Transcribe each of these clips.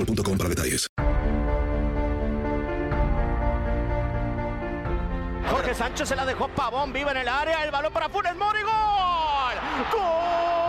boostmobile.com para detalles. Jorge Sánchez se la dejó Pavón, viva en el área, el balón para Funes Mori, gol. ¡Gol!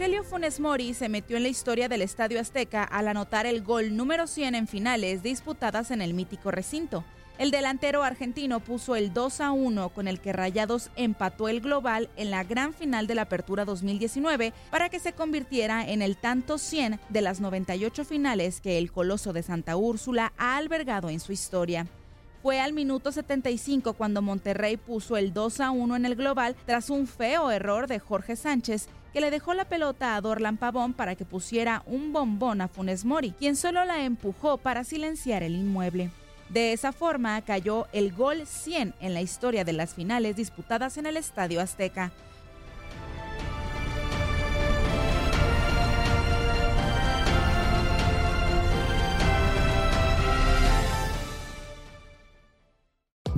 Rogelio Funes Mori se metió en la historia del Estadio Azteca al anotar el gol número 100 en finales disputadas en el mítico recinto. El delantero argentino puso el 2 a 1 con el que Rayados empató el global en la gran final de la Apertura 2019 para que se convirtiera en el tanto 100 de las 98 finales que el Coloso de Santa Úrsula ha albergado en su historia. Fue al minuto 75 cuando Monterrey puso el 2 a 1 en el global tras un feo error de Jorge Sánchez que le dejó la pelota a Dorlan Pavón para que pusiera un bombón a Funes Mori, quien solo la empujó para silenciar el inmueble. De esa forma cayó el gol 100 en la historia de las finales disputadas en el Estadio Azteca.